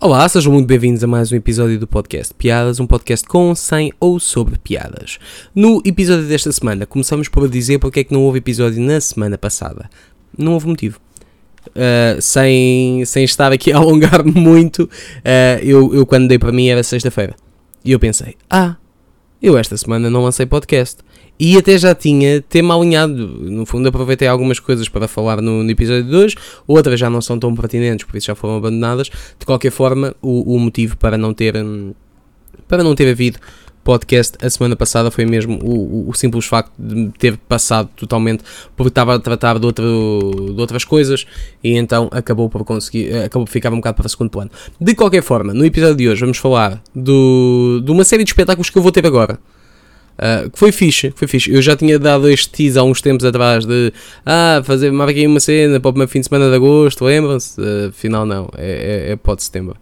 Olá, sejam muito bem-vindos a mais um episódio do podcast Piadas, um podcast com, sem ou sobre piadas. No episódio desta semana, começamos por dizer porque é que não houve episódio na semana passada. Não houve motivo. Uh, sem, sem estar aqui a alongar-me muito, uh, eu, eu quando dei para mim era sexta-feira. E eu pensei, ah, eu esta semana não lancei podcast. E até já tinha tema alinhado. No fundo, aproveitei algumas coisas para falar no, no episódio de hoje, outras já não são tão pertinentes, por isso já foram abandonadas. De qualquer forma, o, o motivo para não ter hum, para não ter havido podcast a semana passada foi mesmo o, o, o, simples facto de ter passado totalmente porque estava a tratar de, outro, de outras coisas e então acabou por conseguir acabou por ficar um bocado para o segundo plano. De qualquer forma, no episódio de hoje vamos falar do, de uma série de espetáculos que eu vou ter agora. Uh, que foi fixe, foi fixe. Eu já tinha dado este tease há uns tempos atrás de ah, fazer, uma cena para o meu fim de semana de agosto, lembram-se? Uh, afinal, não, é, é, é de setembro.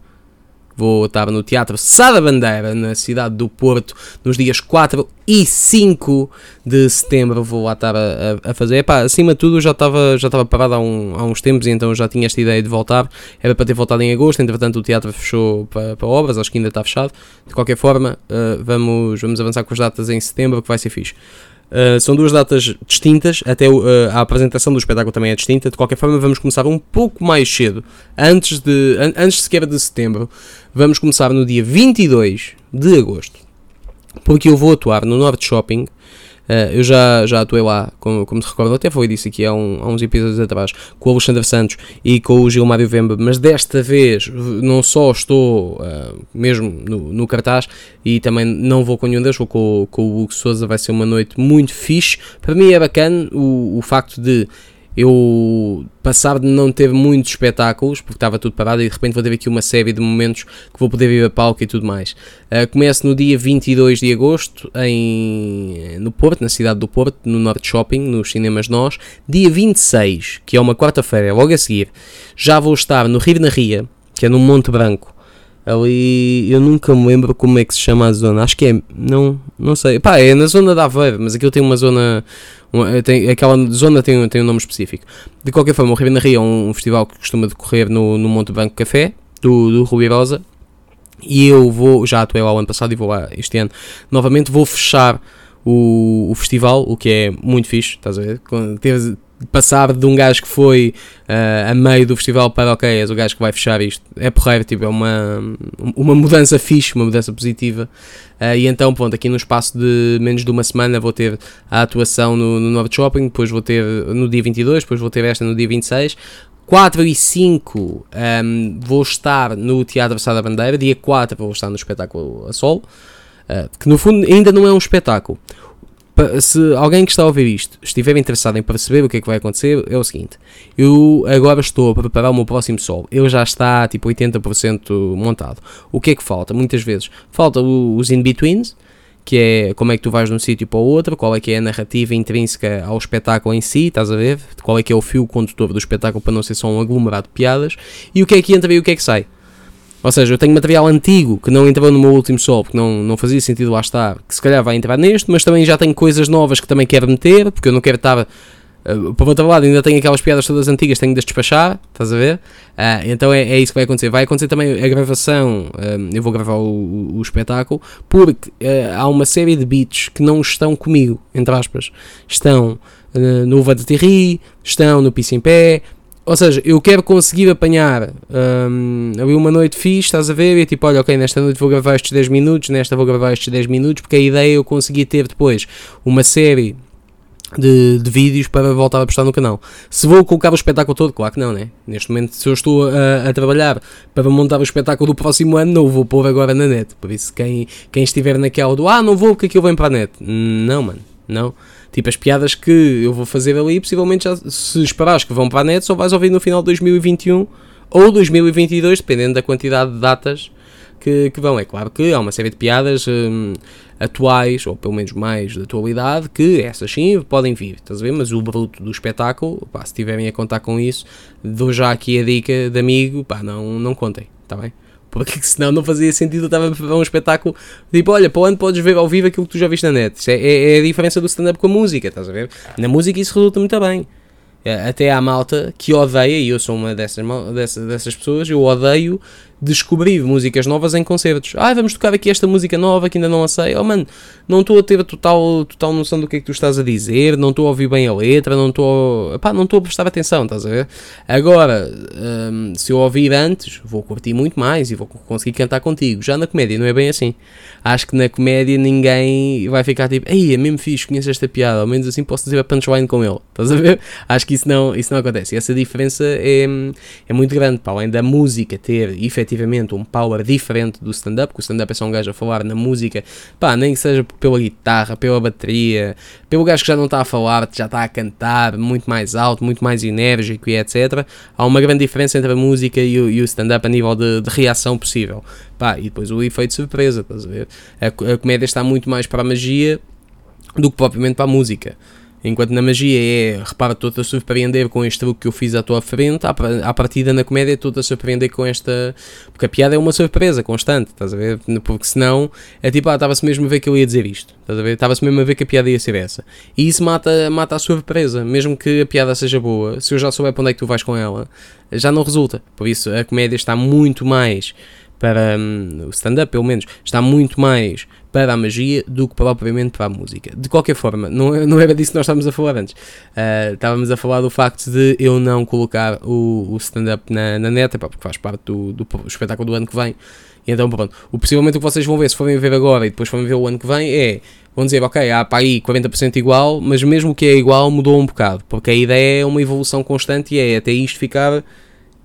Vou estar no Teatro Sá da Bandeira, na cidade do Porto, nos dias 4 e 5 de setembro. Vou lá estar a, a, fazer. Epá, acima de tudo, já estava já parado há, um, há, uns tempos então já tinha esta ideia de voltar. Era para ter voltado em agosto, entretanto o teatro fechou para, para obras, acho que ainda está fechado. De qualquer forma, uh, vamos, vamos avançar com as datas em setembro, que vai ser fixe. Uh, são duas datas distintas, até uh, a apresentação do espetáculo também é distinta. De qualquer forma, vamos começar um pouco mais cedo, antes, de, an antes sequer de setembro. Vamos começar no dia 22 de agosto, porque eu vou atuar no Norte Shopping Uh, eu já, já atuei lá, como, como recordo, até foi disso aqui há, um, há uns episódios atrás, com o Alexandre Santos e com o Gilmário Vemba, mas desta vez não só estou uh, mesmo no, no, cartaz e também não vou com nenhum deles, vou com, com o Hugo Souza, vai ser uma noite muito fixe. Para mim é bacana o, o facto de eu passar de não ter muitos espetáculos, porque estava tudo parado, e de repente vou ter aqui uma série de momentos que vou poder vir a palco e tudo mais. Uh, começo no dia 22 de agosto, em, no Porto, na cidade do Porto, no Norte Shopping, nos cinemas Nós. Dia 26, que é uma quarta-feira, logo a seguir, já vou estar no Rio na Ria, que é no Monte Branco, Ali eu nunca me lembro como é que se chama a zona. Acho que é. Não, não sei. Pá, é na zona da Aveiro, mas aquilo tem uma zona. Uma, tem, aquela zona tem, tem um nome específico. De qualquer forma, o Rio Ria é um, festival que costuma decorrer no, no Monte Branco Café, do, do Rui Rosa. E eu vou, já atuei lá o ano passado e vou lá este ano novamente. Vou fechar o, o festival, o que é muito fixe, estás a ver? Passar de um gajo que foi uh, a meio do festival para ok, és o gajo que vai fechar isto, é porreiro, tipo, é uma, uma mudança fixe, uma mudança positiva. Uh, e então, pronto, aqui no espaço de menos de uma semana vou ter a atuação no, no Shopping, depois vou ter no dia 22, depois vou ter esta no dia 26. 4 e 5 um, ehm, vou estar no Teatro Sá da Bandeira, dia 4 vou estar no espetáculo a sol, uh, que no fundo ainda não é um espetáculo se alguém que está a ouvir isto estiver interessado em perceber o que é que vai acontecer, é o seguinte: eu agora estou a preparar o meu próximo solo, ele já está tipo 80% montado. O que é que falta? Muitas vezes falta os in-betweens, que é como é que tu vais de um sítio para o outro, qual é que é a narrativa intrínseca ao espetáculo em si, estás a ver? Qual é que é o fio condutor do espetáculo para não ser só um aglomerado de piadas, e o que é que entra e o que é que sai. Ou seja, eu tenho material antigo que não entrou no meu último solo porque não, não fazia sentido lá estar, que se calhar vai entrar neste, mas também já tenho coisas novas que também quero meter, porque eu não quero estar. Uh, para o outro lado, ainda tenho aquelas piadas todas antigas, tenho de despachar, estás a ver? Uh, então é, é, isso que vai acontecer. Vai acontecer também a gravação, uh, eu vou gravar o, o, o espetáculo, porque há uma série de beats que não estão comigo, entre aspas. Estão no Uva de estão no Piso em Pé, ou seja, eu quero conseguir apanhar um, ali uma noite fixe, estás a ver? E tipo, olha, ok, nesta noite vou gravar estes 10 minutos, nesta vou gravar estes 10 minutos, porque a ideia é eu conseguir ter depois uma série de, de, vídeos para voltar a postar no canal. Se vou colocar o espetáculo todo, claro que não, né? Neste momento, se eu estou a, a, trabalhar para montar o espetáculo do próximo ano, não o vou pôr agora na net. Por isso, quem, quem estiver naquela do ah, não vou porque aquilo vem para a net, não, mano, não. Tipo, as piadas que eu vou fazer ali, possivelmente já, se esperares que vão para a net, só vais ouvir no final de 2021 ou 2022, dependendo da quantidade de datas que, que vão. É claro que há uma série de piadas hum, atuais, ou pelo menos mais de atualidade, que essas sim podem vir, estás a ver? Mas o bruto do espetáculo, pá, se tiverem a contar com isso, dou já aqui a dica de amigo, pá, não, não contem, está bem? Porque senão não fazia sentido eu estava a um espetáculo tipo, olha, para o ano podes ver ao vivo aquilo que tu já viste na net. É, é, é a diferença do stand-up com a música, estás a ver? Na música isso resulta muito bem. É, até há malta que odeia, e eu sou uma dessas, dessas, dessas pessoas, eu odeio descobrir músicas novas em concertos. Ah, vamos tocar aqui esta música nova que ainda não a sei. Oh, mano, não estou a ter a total, total noção do que é que tu estás a dizer, não estou a ouvir bem a letra, não estou, não a prestar atenção, estás a ver? Agora, hum, se eu ouvir antes, vou curtir muito mais e vou conseguir cantar contigo. Já na comédia não é bem assim. Acho que na comédia ninguém vai ficar tipo, ei, é mesmo fixe, conheço esta piada, ao menos assim posso dizer a punchline com ele, estás a ver? Acho que isso não, isso não acontece. E essa diferença é, é muito grande, para além da música ter efetivamente um power diferente do stand-up, porque o stand-up é só um gajo a falar na música, pá, nem que seja pela guitarra, pela bateria, pelo gajo que já não está a falar, já está a cantar muito mais alto, muito mais enérgico e etc. Há uma grande diferença entre a música e o, o stand-up a nível de, de, reação possível. Pá, e depois o efeito surpresa, estás a ver? A, a comédia está muito mais para a magia do que propriamente para a música. Enquanto na magia é, repara, estou-te a surpreender com este truque que eu fiz à tua frente, à, partida na comédia estou-te a surpreender com esta. Porque a piada é uma surpresa constante, estás a ver? Porque senão é tipo, ah, estava-se mesmo a ver que eu ia dizer isto, estás a ver? Estava-se mesmo a ver que a piada ia ser essa. E isso mata, mata a surpresa, mesmo que a piada seja boa, se eu já souber para onde é que tu vais com ela, já não resulta. Por isso a comédia está muito mais para hum, o stand-up, pelo menos, está muito mais para a magia do que propriamente para a música. De qualquer forma, não, não era disso que nós estávamos a falar antes. Uh, estávamos a falar do facto de eu não colocar o, o stand-up na, na net, porque faz parte do, do, do espetáculo do ano que vem. E então, pronto, o, possivelmente o que vocês vão ver, se forem ver agora e depois forem ver o ano que vem, é vão dizer, ok, há para aí 40% igual, mas mesmo que é igual mudou um bocado, porque a ideia é uma evolução constante e é até isto ficar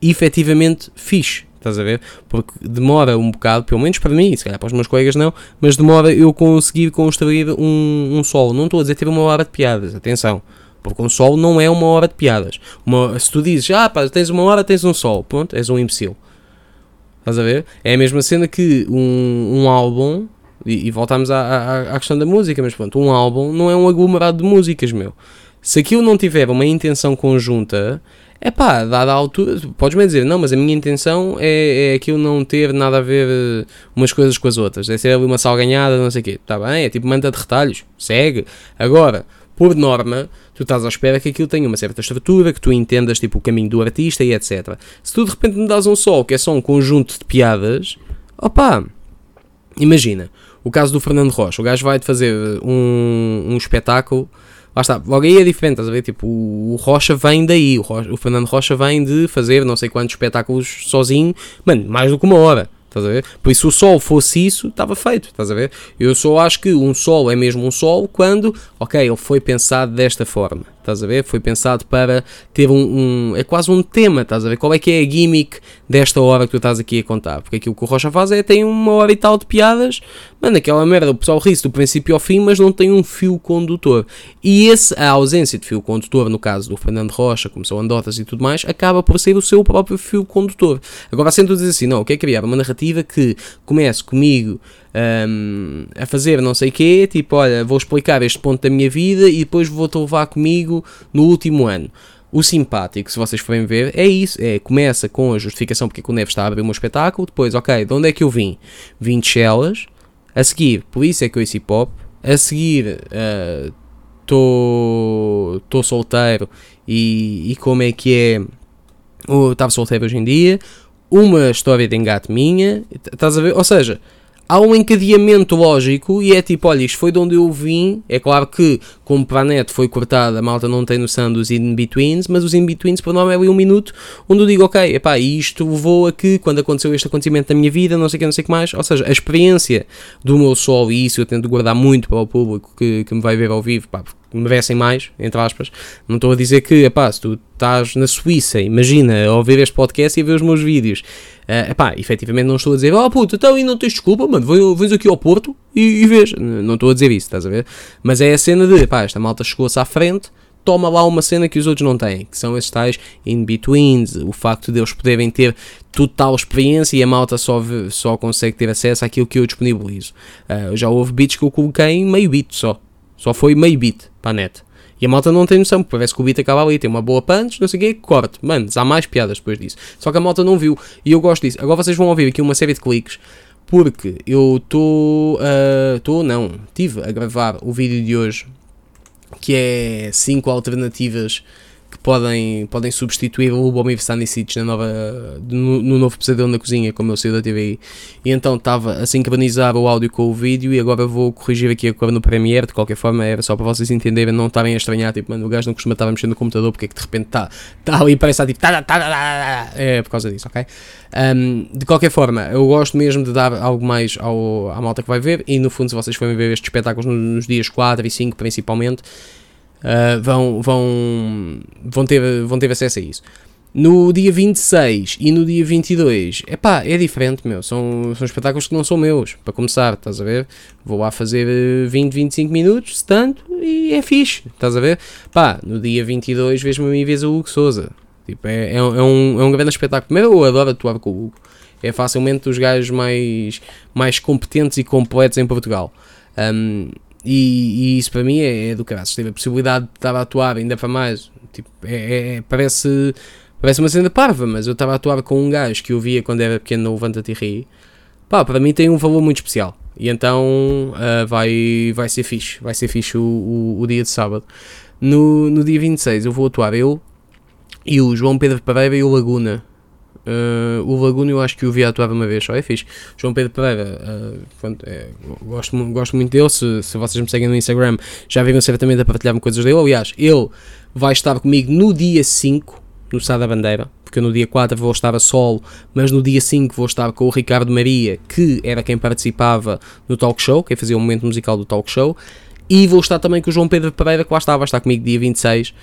efetivamente fixe. Estás a ver? Porque demora um bocado, pelo menos para mim, se calhar para os meus colegas não, mas demora eu conseguir construir um, um solo. Não estou a dizer ter uma hora de piadas, atenção. Porque um solo não é uma hora de piadas. Uma, se tu dizes, ah pá, tens uma hora, tens um solo, pronto, és um imbecil. Estás a ver? É a mesma cena que um, um álbum, e, e voltamos à, à, à, questão da música, mas pronto, um álbum não é um aglomerado de músicas, meu. Se aquilo não tiver uma intenção conjunta, é pá, dada a altura, podes-me dizer, não, mas a minha intenção é, é aquilo não ter nada a ver uh, umas coisas com as outras, é ser ali uma salganhada, não sei o quê, está bem, é tipo manta de retalhos, segue. Agora, por norma, tu estás à espera que aquilo tenha uma certa estrutura, que tu entendas tipo o caminho do artista e etc. Se tu de repente me dás um sol que é só um conjunto de piadas, opá, imagina, o caso do Fernando Rocha, o gajo vai-te fazer um, um espetáculo Lá está, logo aí é diferente, estás a ver? Tipo, o, Rocha vem daí, o, Rocha, o Fernando Rocha vem de fazer não sei quantos espetáculos sozinho, mano, mais do que uma hora. Estás a ver? Por isso, se o sol fosse isso, estava feito. Estás a ver? Eu só acho que um sol é mesmo um sol quando, ok, ele foi pensado desta forma. Estás a ver? Foi pensado para ter um, um, É quase um tema, estás a ver? Qual é que é a gimmick desta hora que tu estás aqui a contar? Porque aquilo que o Rocha faz é tem uma hora e tal de piadas, mano, aquela merda, o pessoal ri-se do princípio ao fim, mas não tem um fio condutor. E esse, a ausência de fio condutor, no caso do Fernando Rocha, como são andotas e tudo mais, acaba por ser o seu próprio fio condutor. Agora, sempre dizer assim, não, quer criar uma narrativa que comece comigo um, a fazer não sei quê, tipo, olha, vou explicar este ponto da minha vida e depois vou-te levar comigo no último ano. O simpático, se vocês forem ver, é isso. É, começa com a justificação porque o Neves está a abrir um espetáculo. Depois, ok, de onde é que eu vim? Vim de Chelas. A seguir, por isso é que eu hip hop. A seguir, estou uh, solteiro e, e, como é que é. Estava solteiro hoje em dia. Uma história de engate minha. Estás a ver? Ou seja, há um encadeamento lógico e é tipo, olha, isto foi de onde eu vim. É claro que, como para a net foi cortada, a malta não tem noção dos in-betweens, mas os in-betweens, por nome, é ali um minuto onde eu digo, ok, epá, isto levou a que, quando aconteceu este acontecimento na minha vida, não sei o que, não sei o que mais. Ou seja, a experiência do meu sol, e isso eu tento guardar muito para o público que, que me vai ver ao vivo, pá, merecem mais, entre aspas. Não estou a dizer que, epá, se tu estás na Suíça, imagina, a ouvir este podcast e a ver os meus vídeos, uh, epá, efetivamente não estou a dizer, oh puta, então aí não tens desculpa, mano, vens aqui ao Porto e, e vês. Não estou a dizer isso, estás a ver? Mas é a cena de, epá, esta malta chegou-se à frente, toma lá uma cena que os outros não têm, que são esses tais in-betweens, o facto de eles poderem ter total experiência e a malta só, só consegue ter acesso àquilo que eu disponibilizo. Uh, já houve beats que eu coloquei meio beat só, só foi meio beat para a net. E a malta não tem noção, porque parece que o beat acaba ali, tem uma boa punch, não sei o quê, corte. Mano, há mais piadas depois disso. Só que a malta não viu, e eu gosto disso. Agora vocês vão ouvir aqui uma série de cliques, porque eu estou, estou, uh, não, tive a gravar o vídeo de hoje, que é 5 alternativas que podem, podem substituir o Lubomir Stanisic na nova, no, no, novo pesadelo na cozinha, como eu sei da TVI. E então estava a sincronizar o áudio com o vídeo e agora vou corrigir aqui a cor no Premiere, de qualquer forma, era só para vocês entenderem, não estarem a estranhar, tipo, mano, o gajo não costuma estar a mexer no computador porque é que de repente está tá ali e parece estar tipo, tá, tá, tá, tá, é por causa disso, ok? Um, de qualquer forma, eu gosto mesmo de dar algo mais ao, à malta que vai ver e no fundo, se vocês forem ver estes espetáculos nos dias 4 e 5 principalmente, uh, vão, vão, vão, ter, vão ter acesso a isso. No dia 26 e no dia 22, epá, é diferente, meu. São, são espetáculos que não são meus, para começar, estás a ver? Vou lá fazer 20, 25 minutos, se tanto, e é fixe, estás a ver? Pá, no dia 22 vejo-me a mim vez o Hugo Souza. Tipo, é, é, um, é um grande espetáculo. Primeiro, eu adoro atuar com o Hugo. É facilmente dos gajos mais, mais competentes e completos em Portugal. Um, e, e, isso para mim é, é do caralho. Teve a possibilidade de estar a atuar, ainda para mais. Tipo, é, é, é, parece, parece uma cena parva, mas eu estava a atuar com um gajo que eu via quando era pequeno no Levanta-te. Pá, para mim tem um valor muito especial. E então uh, vai, vai ser fixe. Vai ser fixe o, o, o, dia de sábado. No, no dia 26 eu vou atuar eu e o João Pedro Pereira e o Laguna. Uh, o Laguna eu acho que o vi atuar uma vez só, é fixe. João Pedro Pereira, uh, pronto, é, gosto, gosto muito dele. Se, se vocês me seguem no Instagram, já viram certamente a partilhar-me coisas dele. Aliás, ele vai estar comigo no dia 5, no Sá da Bandeira, porque no dia 4 vou estar a solo, mas no dia 5 vou estar com o Ricardo Maria, que era quem participava no talk show, quem fazia o momento musical do talk show. E vou estar também com o João Pedro Pereira, que lá está, vai estar comigo dia 26.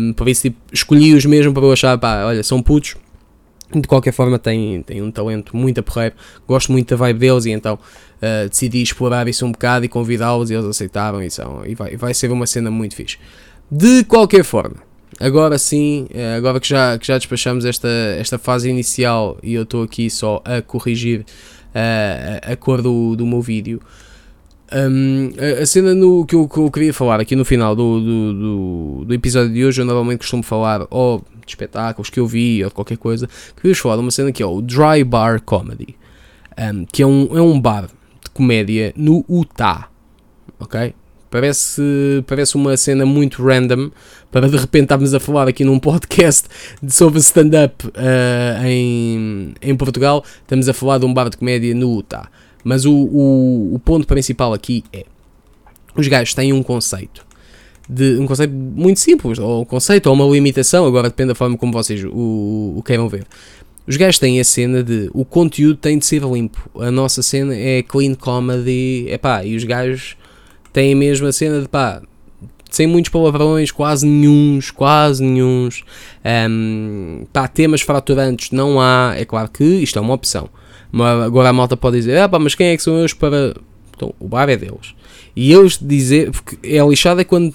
Um, por isso, tipo, escolhi-os mesmo para eu achar, pá, olha, são putos, de qualquer forma tem, tem um talento muito a gosto muito da vibe deles e então uh, decidi explorar isso um bocado e convidá-los e eles aceitaram e, são, e vai, vai ser uma cena muito fixe. De qualquer forma, agora sim, uh, agora que já, que já despachamos esta, esta fase inicial e eu estou aqui só a corrigir uh, a cor do, do meu vídeo, um, a, cena no, que, eu, que eu queria falar aqui no final do, do, do, do episódio de hoje, eu normalmente costumo falar ou de espetáculos que eu vi ou de qualquer coisa, queria falar de uma cena que é o Dry Bar Comedy, um, que é um, é um bar de comédia no Utah, ok? Parece, parece uma cena muito random para de repente estarmos a falar aqui num podcast sobre stand-up uh, em, em Portugal. Estamos a falar de um bar de comédia no Utah. Mas o, o, o ponto principal aqui é: os gajos têm um conceito. De, um conceito muito simples, ou um conceito, ou uma limitação, agora depende da forma como vocês o, o queiram ver. Os gajos têm a cena de o conteúdo tem de ser limpo. A nossa cena é clean comedy, epá, e os gajos têm mesmo a cena de pá, sem muitos palavrões, quase nenhuns, quase nenhuns. Um, pá, temas fraturantes não há, é claro que isto é uma opção. Mas agora a malta pode dizer, ah, pá, mas quem é que são eles para. Então, o bar é deles. E eles dizer, porque é lixado é quando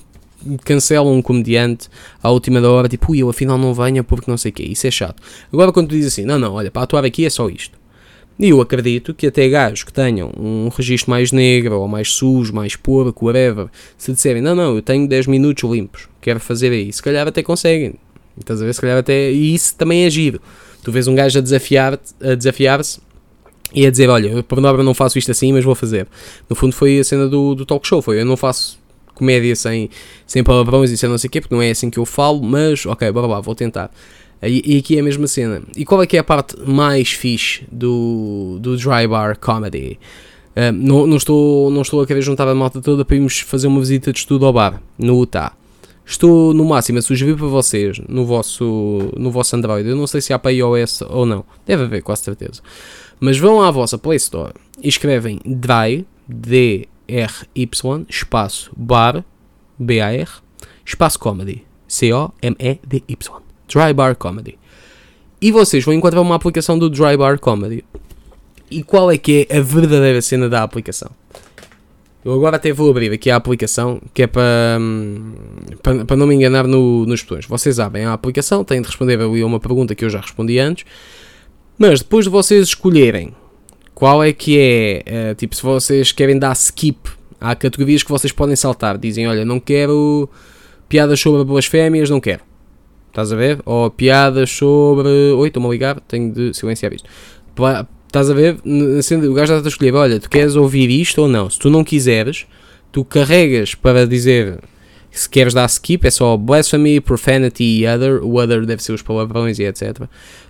cancelam um comediante à última da hora, tipo, ui, eu afinal não venho porque não sei o quê. Isso é chato. Agora quando tu dizes assim, não, não, olha, para atuar aqui é só isto. E eu acredito que até gajos que tenham um registro mais negro, ou mais sujo, mais porco, whatever, se disserem, não, não, eu tenho 10 minutos limpos, quero fazer aí, se calhar até conseguem. Estás a ver? Se calhar até. E isso também é giro. Tu vês um gajo a desafiar-se a desafiar e a dizer, olha, por norma não faço isto assim, mas vou fazer. No fundo foi a cena do, do talk show, foi eu não faço comédia sem, sem palavrões e sem não sei o quê, porque não é assim que eu falo, mas ok, bora lá, vou tentar. E, e, aqui é a mesma cena. E qual é que é a parte mais fixe do, do Dry Bar Comedy? Uh, não, não, estou, não estou a querer juntar a malta toda para irmos fazer uma visita de estudo ao bar, no Utah. Estou no máximo a sugerir para vocês no vosso, no vosso Android. Eu não sei se há para iOS ou não. Deve haver, com certeza. Mas vão à vossa Play Store e escrevem Dry, D-R-Y, espaço bar, B-A-R, espaço comedy, C-O-M-E-D-Y. Dry Bar Comedy. E vocês vão encontrar uma aplicação do Dry Bar Comedy. E qual é que é a verdadeira cena da aplicação? Eu agora até vou abrir aqui a aplicação, que é para, hum, para, não me enganar no, nos botões. Vocês abrem a aplicação, têm de responder ali a uma pergunta que eu já respondi antes, mas depois de vocês escolherem qual é que é, é, tipo, se vocês querem dar skip, há categorias que vocês podem saltar. Dizem, olha, não quero piadas sobre blasfémias, não quero. Estás a ver? Ou piadas sobre. Oi, estou-me a ligar, tenho de silenciar isto. Estás a ver? O gajo está a escolher, olha, tu queres ouvir isto ou não? Se tu não quiseres, tu carregas para dizer Se queres dar skip, é só blasphemy, profanity e other. O other deve ser os palavrões e etc.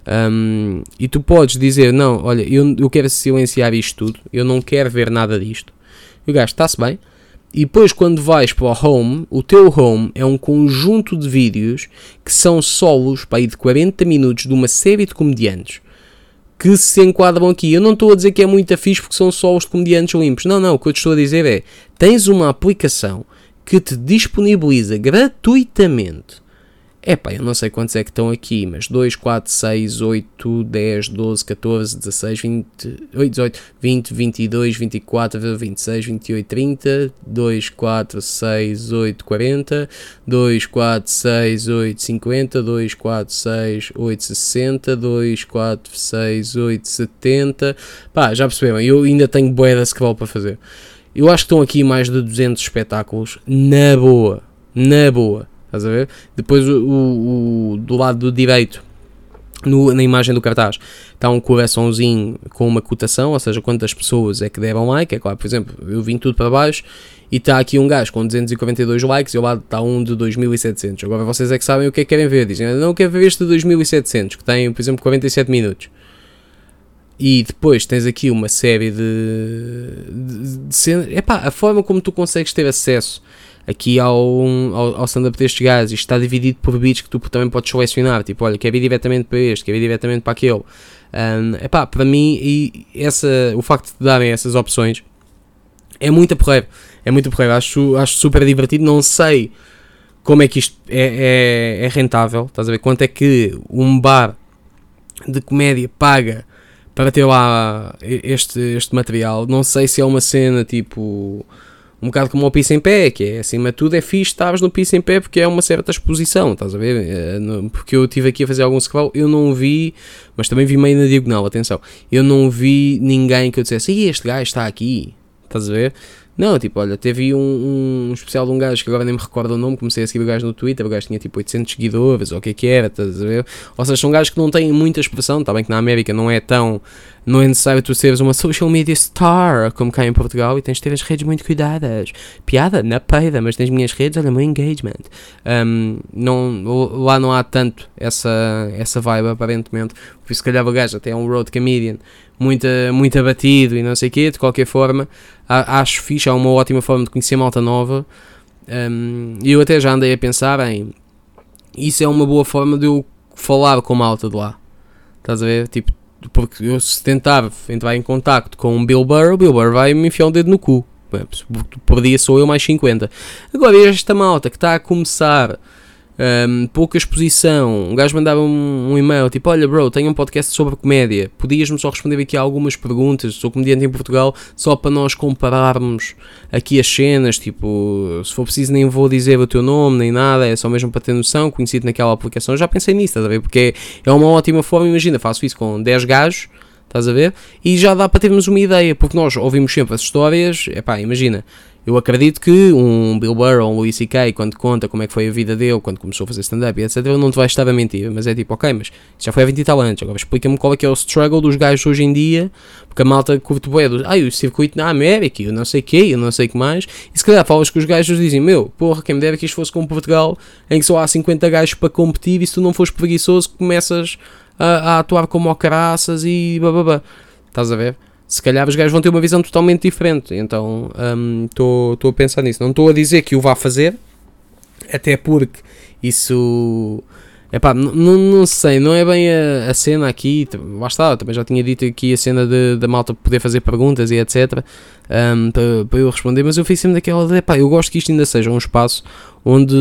Um, e tu podes dizer: Não, olha, eu, eu quero silenciar isto tudo, eu não quero ver nada disto. E o gajo está-se bem. E depois, quando vais para o home, o teu home é um conjunto de vídeos que são solos para ir de 40 minutos de uma série de comediantes que se enquadram aqui. Eu não estou a dizer que é muito fixe porque são só os comediantes limpos. Não, não. O que eu te estou a dizer é: tens uma aplicação que te disponibiliza gratuitamente é pá, eu não sei quantos é que estão aqui, mas 2, 4, 6, 8, 10, 12, 14, 16, 20, 18, 20, 22, 24, 26, 28, 30, 2, 4, 6, 8, 40, 2, 4, 6, 8, 50, 2, 4, 6, 8, 60, 2, 4, 6, 8, 70. Pá, já perceberam, eu ainda tenho boia da scroll para fazer. Eu acho que estão aqui mais de 200 espetáculos, na boa, na boa. Estás a ver? Depois o, o, do lado direito, no, na imagem do cartaz, está um coraçãozinho com uma cotação, ou seja, quantas pessoas é que deram like. É claro, por exemplo, eu vim tudo para baixo e está aqui um gajo com 242 likes e ao lado está um de 2700. Agora vocês é que sabem o que é que querem ver. Dizem, não quero ver este de 2700, que tem, por exemplo, 47 minutos. E depois tens aqui uma série de, de, de cenas. Epá, a forma como tu consegues ter acesso aqui ao, ao, ao stand-up destes gajos, isto está dividido por beats que tu também podes selecionar, tipo, olha, quer vir diretamente para este, quer vir diretamente para aquele. Um, epá, para mim, e essa, o facto de darem essas opções é muito porreiro, é muito porreiro, acho, acho super divertido, não sei como é que isto é, é, é rentável, estás a ver, quanto é que um bar de comédia paga para ter lá este, este material, não sei se é uma cena tipo um bocado como o piso em pé, que é acima de tudo é fixe estares no piso em pé porque é uma certa exposição, estás a ver? É, porque eu estive aqui a fazer algum scroll, eu não vi, mas também vi meio na diagonal, atenção, eu não vi ninguém que eu dissesse, e este gajo está aqui, estás a ver? Não, tipo, olha, teve um, um especial de um gajo que agora nem me recordo o nome, comecei a seguir o gajo no Twitter, o gajo tinha tipo 800 seguidores, ou o que é que era, estás a ver? Ou seja, são gajos que não têm muita expressão, está bem que na América não é tão, não é necessário tu seres uma social media star, como cá em Portugal, e tens de ter as redes muito cuidadas. Piada, na peida, mas nas minhas redes, olha, meu engagement. Um, não, lá não há tanto essa, essa vibe, aparentemente, por isso se calhar o gajo até é um road comedian, muito, muito abatido e não sei o quê, de qualquer forma, acho fixe, é uma ótima forma de conhecer malta nova. Um, eu até já andei a pensar em isso é uma boa forma de eu falar com malta de lá. Estás a ver? Tipo, porque eu se tentar entrar em contacto com um Bill Burr, o Bill Burr vai me enfiar um dedo no cu. Por dia sou eu mais 50. Agora, esta malta que está a começar um, pouca exposição. Um gajo mandava um, um, e-mail tipo: Olha, bro, tenho um podcast sobre comédia. Podias-me só responder aqui algumas perguntas? Sou comediante em Portugal, só para nós compararmos aqui as cenas. Tipo, se for preciso, nem vou dizer o teu nome nem nada, é só mesmo para ter noção. Conhecido naquela aplicação, já pensei nisso, estás a ver? Porque é, é uma ótima forma. Imagina, faço isso com 10 gajos. Estás a ver? E já dá para termos uma ideia, porque nós ouvimos sempre as histórias. Epá, imagina, eu acredito que um Bill Burr ou um Louis C.K., quando conta como é que foi a vida dele, quando começou a fazer stand-up e etc., ele não te vai estar a mentir, mas é tipo, ok, mas já foi há 20 e tal anos, agora explica-me qual é que é o struggle dos gajos hoje em dia, porque a malta curte bué ai, o circuito na América, eu não sei o quê, eu não sei o que mais, e se calhar falas que os gajos dizem, meu, porra, quem me dera que isto fosse como Portugal, em que só há 50 gajos para competir e se tu não fores preguiçoso começas a, a atuar como o caraças e bababá, estás a ver? Se calhar os gajos vão ter uma visão totalmente diferente. Então estou um, a pensar nisso. Não estou a dizer que o vá fazer, até porque isso. Epá, não sei, não é bem a, a cena aqui, lá está, também já tinha dito aqui a cena da malta poder fazer perguntas e etc. Um, para, eu responder, mas eu fiz sempre daquela de, epá, eu gosto que isto ainda seja um espaço onde,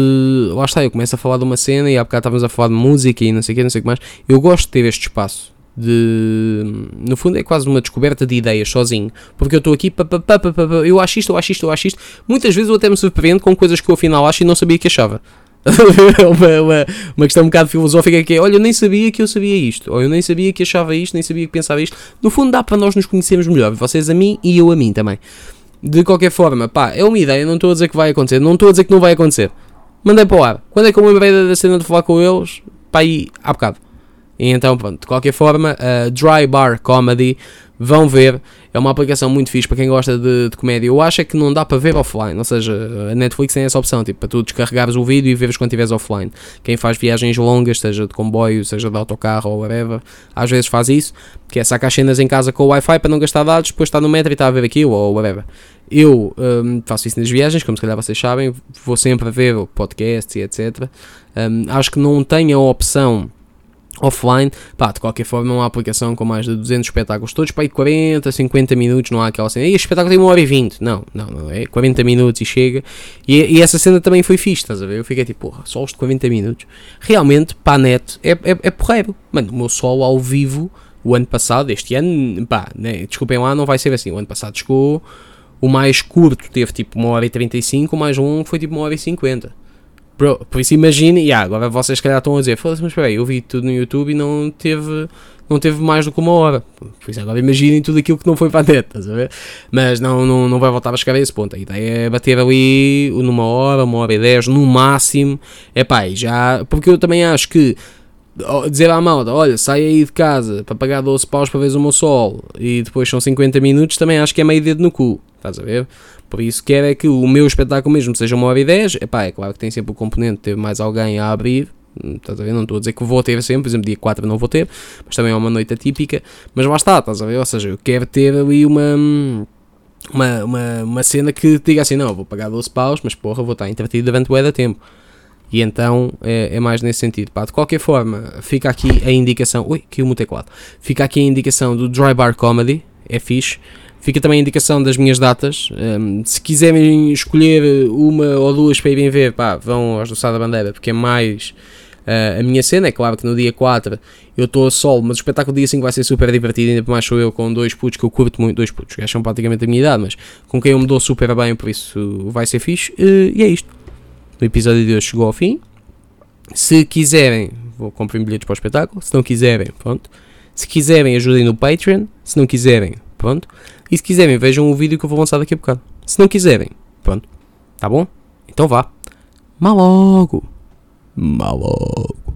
lá está, eu começo a falar de uma cena e há bocado estávamos a falar de música e não sei o que, não sei o que mais. Eu gosto de ter este espaço, de. No fundo, é quase uma descoberta de ideias sozinho. Porque eu estou aqui, pá, pá, pá, eu acho isto, eu acho isto, eu acho isto. Muitas vezes eu até me surpreendo com coisas que eu afinal acho e não sabia que achava. uma, uma, uma, questão um bocado filosófica que é: olha, eu nem sabia que eu sabia isto, ou eu nem sabia que achava isto, nem sabia que pensava isto. No fundo, dá para nós nos conhecermos melhor, vocês a mim e eu a mim também. De qualquer forma, pá, é uma ideia, não estou a dizer que vai acontecer, não estou a dizer que não vai acontecer. Mandei para o ar. Quando é que eu me lembrei da cena de falar com eles? Pá, aí, há bocado. E então, pronto, de qualquer forma, uh, Dry Bar Comedy, vão ver. É uma aplicação muito fixe para quem gosta de, de, comédia. Eu acho é que não dá para ver offline, ou seja, a Netflix tem essa opção, tipo, para tu descarregares o vídeo e veres quando estiveres offline. Quem faz viagens longas, seja de comboio, seja de autocarro ou whatever, às vezes faz isso, que é sacar cenas em casa com o Wi-Fi para não gastar dados, depois está no metro e está a ver aquilo ou whatever. Eu um, faço isso nas viagens, como se calhar vocês sabem, vou sempre a ver podcasts e etc. Um, acho que não tenho a opção offline, pá, de qualquer forma é uma aplicação com mais de 200 espetáculos todos, para aí 40, 50 minutos, não há aquela cena, e este espetáculo tem 1 hora e 20, não, não, não, é 40 minutos e chega, e, e, essa cena também foi fixe, estás a ver, eu fiquei tipo, porra, solos de 40 minutos, realmente, para a net, é, é, é porreiro, mano, o meu solo ao vivo, o ano passado, este ano, pá, né, desculpem lá, não vai ser assim, o ano passado chegou, o mais curto teve tipo 1 hora e 35, o mais longo foi tipo 1 hora e 50, Bro, por isso imagine, e yeah, agora vocês calhar estão a dizer, foda-se, mas peraí, eu vi tudo no YouTube e não teve, não teve mais do que uma hora. Por isso agora imaginem tudo aquilo que não foi para a net, estás a ver? Mas não, não, não vai voltar a chegar a esse ponto. A ideia é bater ali numa hora, uma hora e dez, no máximo. É pá, já. Porque eu também acho que dizer à malta, olha, sai aí de casa para pagar 12 paus para ver o meu sol e depois são 50 minutos, também acho que é meio dedo no cu, estás a ver? Por isso quero é que o meu espetáculo mesmo seja uma hora e 10, epá, é claro que tem sempre o componente de ter mais alguém a abrir, estás a ver? Não estou a dizer que vou ter sempre, por exemplo, dia 4 não vou ter, mas também é uma noite atípica, mas lá está, estás a ver? Ou seja, eu quero ter ali uma... Uma, uma, uma cena que diga assim, não, vou pagar 12 paus, mas porra, vou estar entretido durante o da tempo. E então é, é, mais nesse sentido. Pá, de qualquer forma, fica aqui a indicação. Ui, caiu o teclado. Fica aqui a indicação do Dry Bar Comedy, é fixe. Fica também a indicação das minhas datas. Um, se quiserem escolher uma ou duas para irem ver, pá, vão aos do da Bandeira, porque é mais uh, a minha cena. É claro que no dia 4 eu estou a sol, mas o espetáculo do dia 5 vai ser super divertido. Ainda mais sou eu com dois putos que eu curto muito. Dois putos, que são praticamente a minha idade, mas com quem eu me dou super bem, por isso vai ser fixe. Uh, e é isto. O episódio de hoje chegou ao fim. Se quiserem, vou comprar bilhetes para o espetáculo. Se não quiserem, pronto. Se quiserem, ajudem no Patreon. Se não quiserem, pronto. E se quiserem, vejam o vídeo que eu vou lançar daqui a bocado. Se não quiserem, pronto. Tá bom? Então vá. Mal logo. Mal logo.